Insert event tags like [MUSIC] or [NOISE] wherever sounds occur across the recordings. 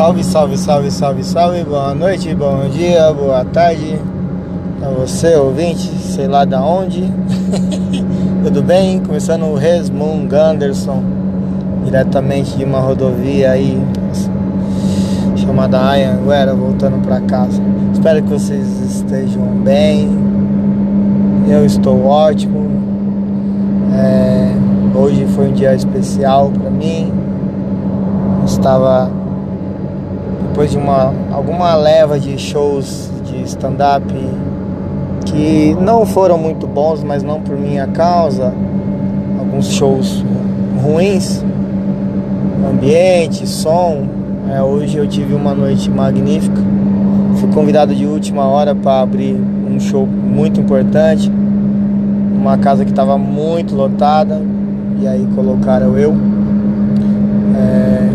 Salve, salve, salve, salve, salve. Boa noite, bom dia, boa tarde a você, ouvinte, sei lá da onde. [LAUGHS] Tudo bem? Começando o Resmung Anderson, diretamente de uma rodovia aí chamada Ayanguera, voltando para casa. Espero que vocês estejam bem. Eu estou ótimo. É, hoje foi um dia especial para mim. Estava depois de uma alguma leva de shows de stand-up que não foram muito bons, mas não por minha causa. Alguns shows ruins, ambiente, som. É, hoje eu tive uma noite magnífica. Fui convidado de última hora para abrir um show muito importante, uma casa que estava muito lotada e aí colocaram eu é,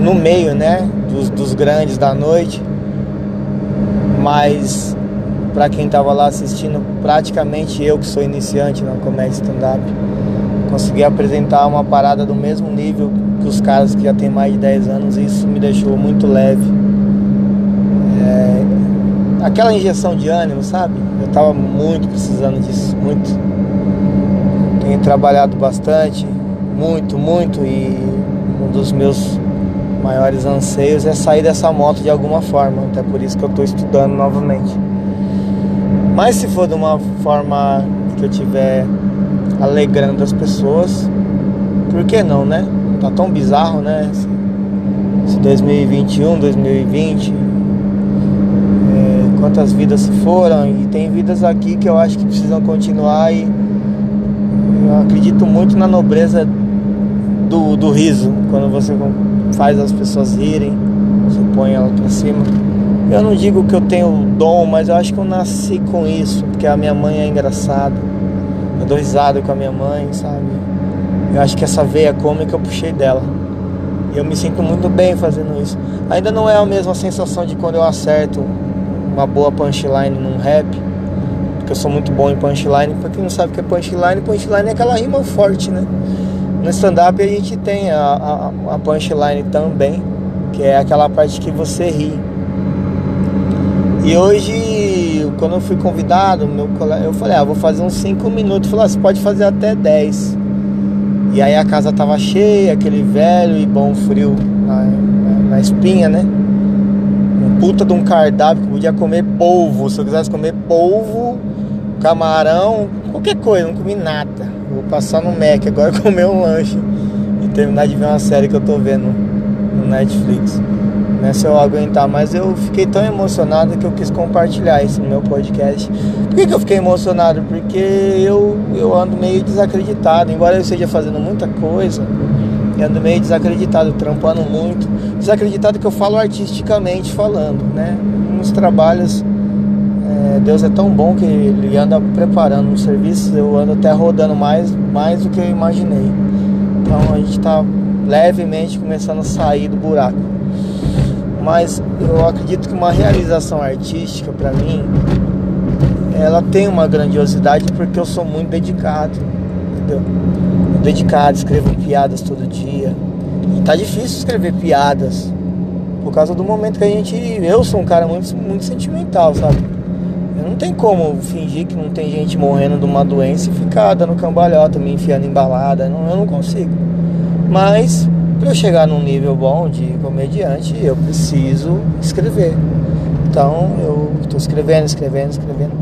no meio, né, dos, dos grandes da noite. Mas para quem estava lá assistindo, praticamente eu que sou iniciante na comédia stand-up, consegui apresentar uma parada do mesmo nível que os caras que já tem mais de 10 anos, e isso me deixou muito leve. É, aquela injeção de ânimo, sabe? Eu estava muito precisando disso, muito. Tenho trabalhado bastante, muito, muito, e um dos meus maiores anseios é sair dessa moto de alguma forma, até por isso que eu estou estudando novamente. Mas se for de uma forma que eu tiver alegrando as pessoas, por que não, né? Tá tão bizarro, né? Esse 2021, 2020, é, quantas vidas se foram e tem vidas aqui que eu acho que precisam continuar e eu acredito muito na nobreza do, do riso, quando você faz as pessoas rirem, você põe ela pra cima. Eu não digo que eu tenho dom, mas eu acho que eu nasci com isso, porque a minha mãe é engraçada. Eu dou risada com a minha mãe, sabe? Eu acho que essa veia cômica eu puxei dela. E eu me sinto muito bem fazendo isso. Ainda não é a mesma sensação de quando eu acerto uma boa punchline num rap, porque eu sou muito bom em punchline. Pra quem não sabe o que é punchline, punchline é aquela rima forte, né? No stand-up a gente tem a, a, a punchline também, que é aquela parte que você ri. E hoje, quando eu fui convidado, meu colega, eu falei, ah, vou fazer uns 5 minutos. Falei, ah, você pode fazer até 10. E aí a casa tava cheia, aquele velho e bom frio na, na espinha, né? Um puta de um cardápio que podia comer polvo. Se eu quisesse comer polvo, camarão, qualquer coisa, não comi nada. Vou passar no Mac agora [LAUGHS] comer um lanche e terminar de ver uma série que eu tô vendo no Netflix né, se eu aguentar, mas eu fiquei tão emocionado que eu quis compartilhar isso no meu podcast. Por que, que eu fiquei emocionado? Porque eu, eu ando meio desacreditado, embora eu esteja fazendo muita coisa, eu ando meio desacreditado, trampando muito, desacreditado que eu falo artisticamente falando, né? Nos trabalhos, é, Deus é tão bom que Ele anda preparando um serviço, eu ando até rodando mais, mais do que eu imaginei. Então a gente está levemente começando a sair do buraco mas eu acredito que uma realização artística para mim ela tem uma grandiosidade porque eu sou muito dedicado, entendeu? Dedicado, escrevo piadas todo dia. E tá difícil escrever piadas por causa do momento que a gente. Eu sou um cara muito, muito sentimental, sabe? Não tem como fingir que não tem gente morrendo de uma doença e ficar dando cambalhota, me enfiando em balada. Não, eu não consigo. Mas para eu chegar num nível bom de comediante, eu preciso escrever. Então eu estou escrevendo, escrevendo, escrevendo.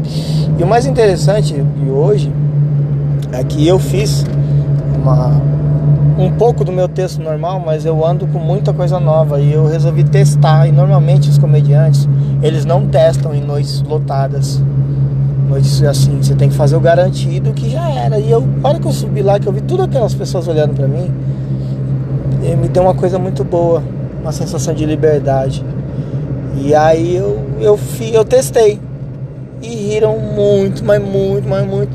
E o mais interessante de hoje é que eu fiz uma, um pouco do meu texto normal, mas eu ando com muita coisa nova e eu resolvi testar. E normalmente os comediantes eles não testam em noites lotadas. Noites assim, você tem que fazer o garantido que já era. E eu, a hora que eu subi lá, que eu vi todas aquelas pessoas olhando para mim, e me deu uma coisa muito boa, uma sensação de liberdade. E aí eu, eu, eu testei. E riram muito, mas muito, mas muito.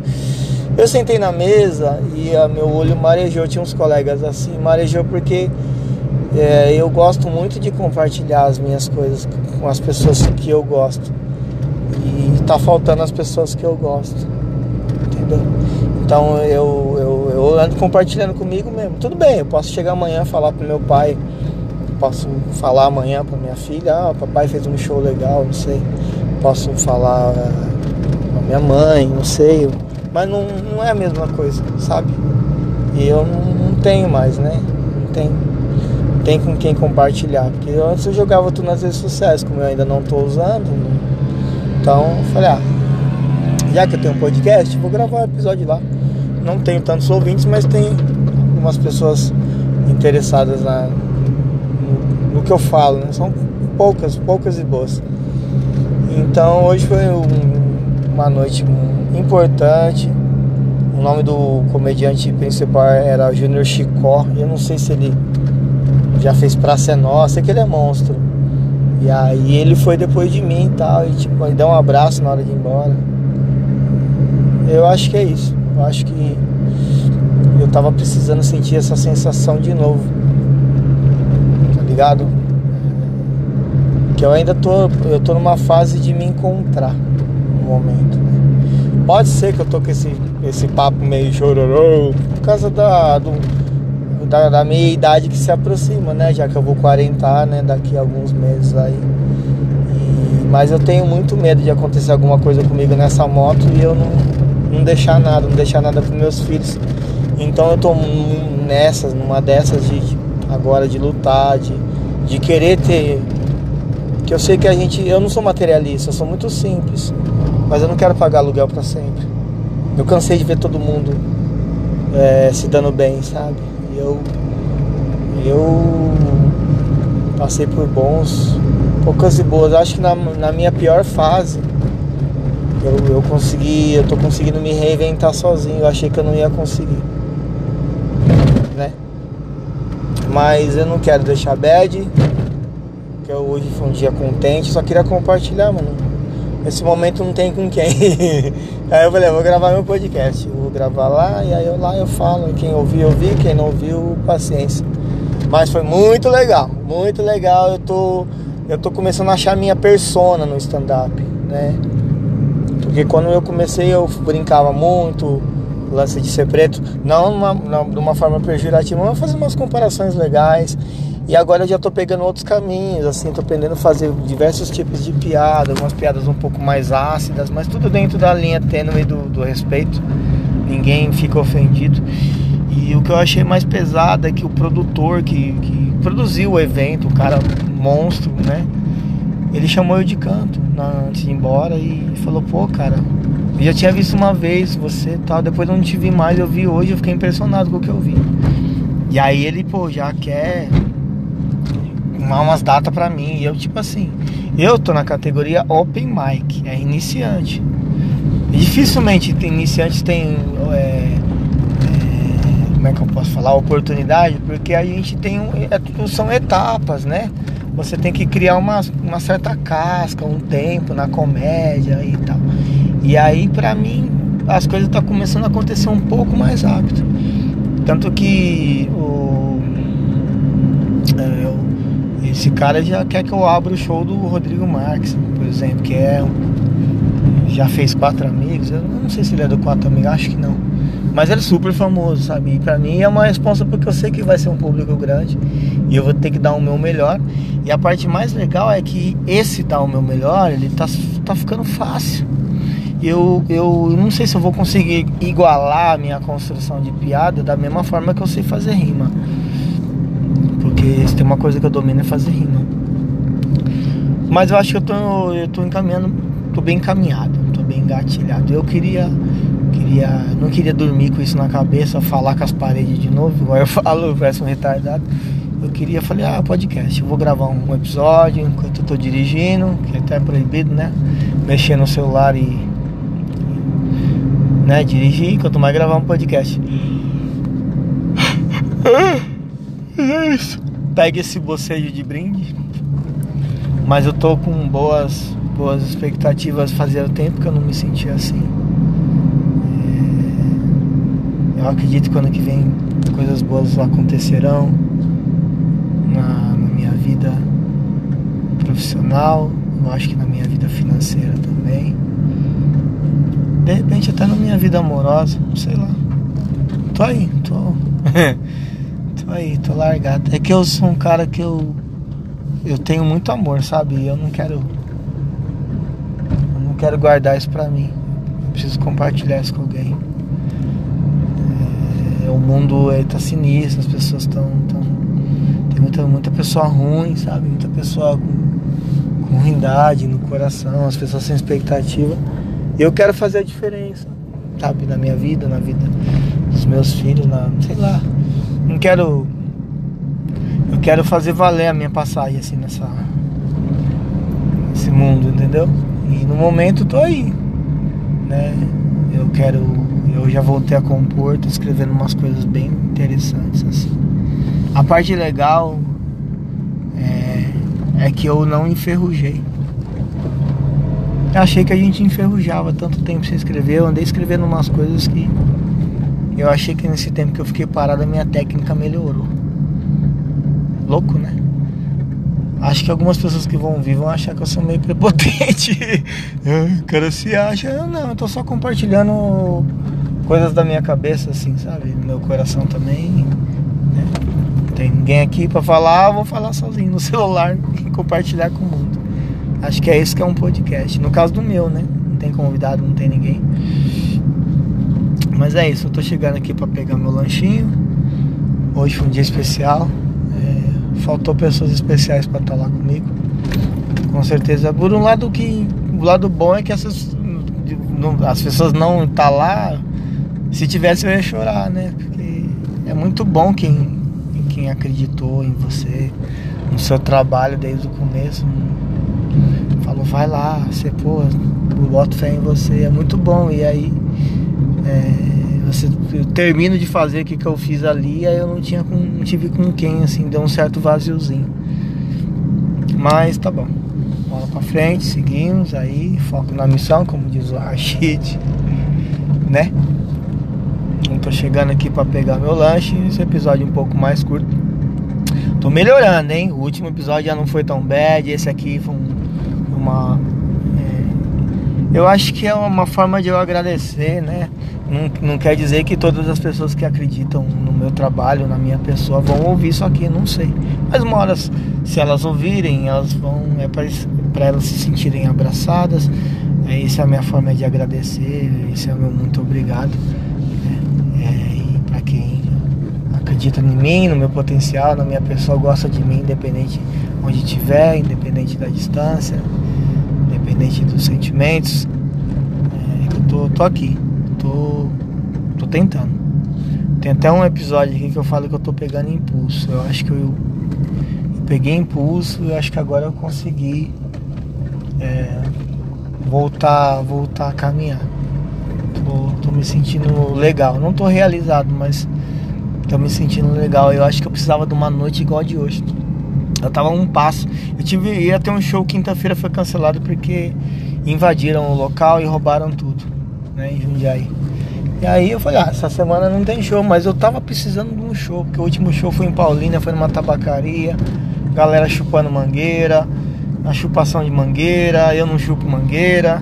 Eu sentei na mesa e a meu olho marejou. Tinha uns colegas assim, marejou porque é, eu gosto muito de compartilhar as minhas coisas com as pessoas que eu gosto. E tá faltando as pessoas que eu gosto. Entendeu? Então eu, eu, eu ando compartilhando comigo mesmo. Tudo bem, eu posso chegar amanhã e falar pro meu pai posso falar amanhã para minha filha, ah, papai fez um show legal, não sei. Posso falar pra minha mãe, não sei. Mas não, não é a mesma coisa, sabe? E eu não, não tenho mais, né? Não tenho, tem com quem compartilhar. Porque antes eu jogava tudo nas redes sociais, como eu ainda não tô usando. Então eu falei, ah, já que eu tenho um podcast, vou gravar um episódio lá. Não tenho tantos ouvintes, mas tem algumas pessoas interessadas na, no, no que eu falo, né? São poucas, poucas e boas. Então hoje foi um, uma noite importante. O nome do comediante principal era Júnior Chicó. Eu não sei se ele já fez Praça é Nossa, sei que ele é monstro. E aí ele foi depois de mim e tal, e tipo, ele deu um abraço na hora de ir embora. Eu acho que é isso. Eu acho que eu tava precisando sentir essa sensação de novo. Tá ligado? Que eu ainda tô, eu tô numa fase de me encontrar no momento. Né? Pode ser que eu tô com esse, esse papo meio chororô por causa da, do, da, da minha idade que se aproxima, né? Já que eu vou 40, né? Daqui a alguns meses aí. E, mas eu tenho muito medo de acontecer alguma coisa comigo nessa moto e eu não, não deixar nada, não deixar nada para meus filhos. Então eu tô nessas, numa dessas de agora de lutar, de, de querer ter. Que eu sei que a gente. Eu não sou materialista, eu sou muito simples. Mas eu não quero pagar aluguel para sempre. Eu cansei de ver todo mundo é, se dando bem, sabe? Eu. Eu passei por bons, poucas e boas. Acho que na, na minha pior fase eu, eu consegui, eu tô conseguindo me reinventar sozinho. Eu achei que eu não ia conseguir né? Mas eu não quero deixar bad, que hoje foi um dia contente, só queria compartilhar, mano. Nesse momento não tem com quem. [LAUGHS] aí eu falei, vou gravar meu podcast. Eu vou gravar lá e aí eu lá eu falo. Quem ouviu, ouviu, quem não ouviu, paciência. Mas foi muito legal, muito legal. Eu tô, eu tô começando a achar minha persona no stand-up, né? Porque quando eu comecei eu brincava muito, lance de ser preto, não não, de uma forma pejorativa, mas fazer umas comparações legais. E agora eu já tô pegando outros caminhos, assim, tô aprendendo a fazer diversos tipos de piadas, umas piadas um pouco mais ácidas, mas tudo dentro da linha tênue do, do respeito. Ninguém fica ofendido. E o que eu achei mais pesado é que o produtor que, que produziu o evento, o cara monstro, né? Ele chamou eu de canto na, antes de ir embora e falou, pô, cara, eu já tinha visto uma vez você tal, depois eu não te vi mais, eu vi hoje, eu fiquei impressionado com o que eu vi. E aí ele, pô, já quer arrumar umas datas pra mim. E eu, tipo assim, eu tô na categoria Open Mic, é iniciante. Dificilmente iniciantes têm. É, é, como é que eu posso falar? Oportunidade, porque a gente tem. É, são etapas, né? Você tem que criar uma, uma certa casca, um tempo na comédia e tal. E aí, pra mim, as coisas estão tá começando a acontecer um pouco mais rápido. Tanto que o, é, esse cara já quer que eu abra o show do Rodrigo Marques, por exemplo, que é já fez quatro amigos. Eu não sei se ele é do quatro amigos, acho que não. Mas ele é super famoso, sabe? E pra mim é uma resposta porque eu sei que vai ser um público grande e eu vou ter que dar o meu melhor. E a parte mais legal é que esse dar o meu melhor, ele tá, tá ficando fácil eu, eu não sei se eu vou conseguir igualar a minha construção de piada da mesma forma que eu sei fazer rima. Porque se tem uma coisa que eu domino é fazer rima. Mas eu acho que eu tô, eu tô encaminhando, tô bem encaminhado, tô bem engatilhado. Eu queria, queria, não queria dormir com isso na cabeça, falar com as paredes de novo, igual eu [LAUGHS] falo, eu parece um retardado. Eu queria, falei, ah, podcast, eu vou gravar um episódio enquanto eu tô dirigindo, que é até proibido, né? Mexer no celular e né? Dirigir, quanto mais gravar um podcast. [LAUGHS] é isso. Pegue esse bocejo de brinde. Mas eu tô com boas, boas expectativas. Fazia tempo que eu não me sentia assim. É... Eu acredito que ano que vem coisas boas acontecerão na, na minha vida profissional. Eu acho que na minha vida financeira também. De repente até na minha vida amorosa, sei lá. Tô aí, tô. [LAUGHS] tô aí, tô largado. É que eu sou um cara que eu eu tenho muito amor, sabe? E eu não quero. Eu não quero guardar isso pra mim. Eu preciso compartilhar isso com alguém. É, o mundo é, tá sinistro, as pessoas estão. Tão, tem muita, muita pessoa ruim, sabe? Muita pessoa com, com ruindade no coração, as pessoas sem expectativa. Eu quero fazer a diferença, sabe? Na minha vida, na vida dos meus filhos, na, sei lá. Não quero eu quero fazer valer a minha passagem assim nessa esse mundo, entendeu? E no momento tô aí, né? Eu quero, eu já voltei a compor, tô escrevendo umas coisas bem interessantes assim. A parte legal é, é que eu não enferrujei. Eu achei que a gente enferrujava tanto tempo sem escrever, eu andei escrevendo umas coisas que eu achei que nesse tempo que eu fiquei parado a minha técnica melhorou. Louco, né? Acho que algumas pessoas que vão ouvir vão achar que eu sou meio prepotente. [LAUGHS] o cara se acha. Eu não, eu tô só compartilhando coisas da minha cabeça, assim, sabe? Meu coração também. Né? Não tem ninguém aqui pra falar, eu vou falar sozinho no [LAUGHS] celular e compartilhar com o mundo. Acho que é isso que é um podcast. No caso do meu, né? Não tem convidado, não tem ninguém. Mas é isso, eu tô chegando aqui para pegar meu lanchinho. Hoje foi um dia especial. Faltou pessoas especiais para estar tá lá comigo. Com certeza. Por um lado que. O lado bom é que essas. As pessoas não tá lá. Se tivesse eu ia chorar, né? Porque é muito bom quem, quem acreditou em você, no seu trabalho desde o começo. Vai lá, você, pô, eu boto fé em você, é muito bom. E aí. É, você, eu termino de fazer o que, que eu fiz ali, aí eu não tinha com, não tive com quem, assim, deu um certo vaziozinho. Mas tá bom. Bola pra frente, seguimos aí, foco na missão, como diz o Rashid, né? Não tô chegando aqui para pegar meu lanche, esse episódio um pouco mais curto. Tô melhorando, hein? O último episódio já não foi tão bad, esse aqui foi um, uma. É, eu acho que é uma forma de eu agradecer, né? Não, não quer dizer que todas as pessoas que acreditam no meu trabalho, na minha pessoa, vão ouvir isso aqui, não sei. Mas uma hora, se elas ouvirem, elas vão. É para elas se sentirem abraçadas. É, essa é a minha forma de agradecer. Esse é o meu muito obrigado. É, é, e para quem acredita em mim, no meu potencial, na minha pessoa, gosta de mim, independente onde estiver, independente da distância, independente dos sentimentos. É, eu tô, tô aqui tô, tô tentando. Tem até um episódio aqui que eu falo que eu tô pegando impulso. Eu acho que eu, eu peguei impulso e acho que agora eu consegui é, voltar, voltar a caminhar. Tô, tô me sentindo legal. Não tô realizado, mas tô me sentindo legal. Eu acho que eu precisava de uma noite igual a de hoje. Eu tava um passo. Eu tive ia ter um show quinta-feira foi cancelado porque invadiram o local e roubaram tudo né, em Jundiaí. E aí eu falei, ah, essa semana não tem show, mas eu tava precisando de um show, porque o último show foi em Paulínia, foi numa tabacaria, galera chupando mangueira, na chupação de mangueira, eu não chupo mangueira.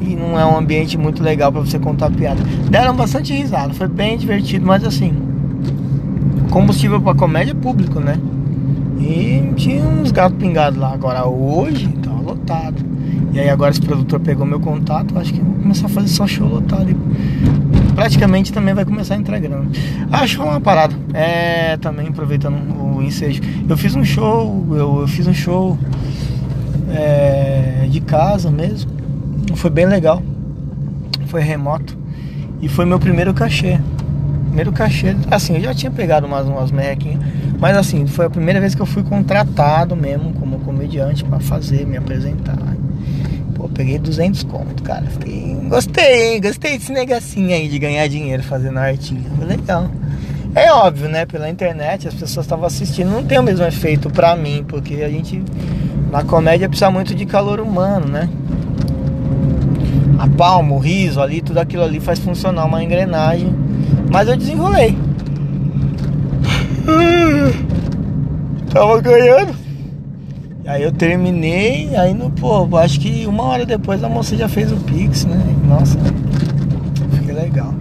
E não é um ambiente muito legal para você contar piada. Deram bastante risada, foi bem divertido, mas assim, combustível para comédia é público, né? E tinha uns gatos pingados lá. Agora hoje tava lotado. E aí agora esse produtor pegou meu contato, acho que vou começar a fazer só show lotado. praticamente também vai começar a entrar grana. Acho uma parada. É, também aproveitando o ensejo. Eu fiz um show, eu, eu fiz um show é, de casa mesmo. Foi bem legal. Foi remoto. E foi meu primeiro cachê. Primeiro cachê. Assim, eu já tinha pegado umas, umas merrequinhas. Mas assim, foi a primeira vez que eu fui contratado mesmo como comediante para fazer, me apresentar. Pô, peguei 200 conto, cara. Fiquei... Gostei, hein? Gostei desse negocinho aí de ganhar dinheiro fazendo artinha. Foi legal. É óbvio, né? Pela internet as pessoas estavam assistindo. Não tem o mesmo efeito pra mim, porque a gente na comédia precisa muito de calor humano, né? A palma, o riso ali, tudo aquilo ali faz funcionar uma engrenagem. Mas eu desenrolei. Tava ganhando. Aí eu terminei, aí no, pô, acho que uma hora depois a moça já fez o Pix, né? Nossa, fiquei legal.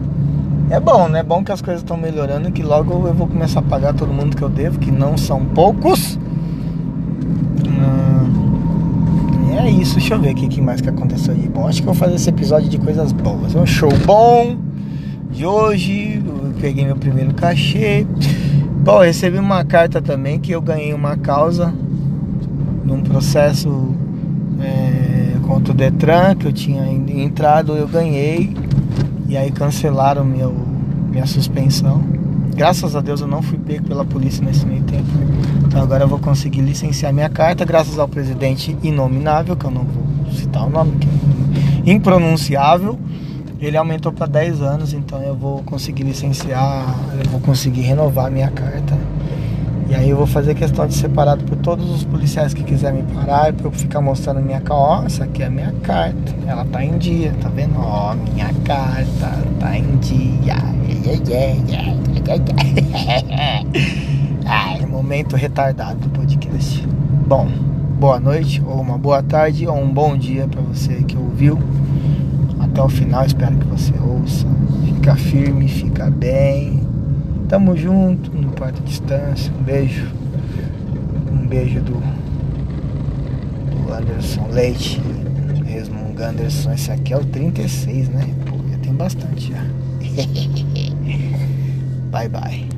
É bom, né? É bom que as coisas estão melhorando, que logo eu vou começar a pagar todo mundo que eu devo, que não são poucos. é isso, deixa eu ver o que mais que aconteceu de bom. Acho que eu vou fazer esse episódio de coisas boas. É um show bom de hoje. Peguei meu primeiro cachê. Bom, recebi uma carta também que eu ganhei uma causa num processo é, contra o Detran que eu tinha entrado, eu ganhei e aí cancelaram meu, minha suspensão. Graças a Deus eu não fui pego pela polícia nesse meio tempo. Então agora eu vou conseguir licenciar minha carta, graças ao presidente inominável, que eu não vou citar o nome, que é impronunciável. Ele aumentou para 10 anos, então eu vou conseguir licenciar, eu vou conseguir renovar minha carta. E aí eu vou fazer questão de separado por todos os policiais que quiserem me parar, para eu ficar mostrando minha carta. Ó, essa aqui é a minha carta. Ela tá em dia, tá vendo? Ó, minha carta tá em dia. [LAUGHS] Ai, momento retardado do podcast. Bom, boa noite, ou uma boa tarde, ou um bom dia para você que ouviu. Até o final, espero que você ouça. Fica firme, fica bem. Tamo junto, não importa a distância. Um beijo. Um beijo do, do Anderson Leite. Resmung Anderson. Esse aqui é o 36, né? Pô, já tem bastante já. [LAUGHS] bye bye.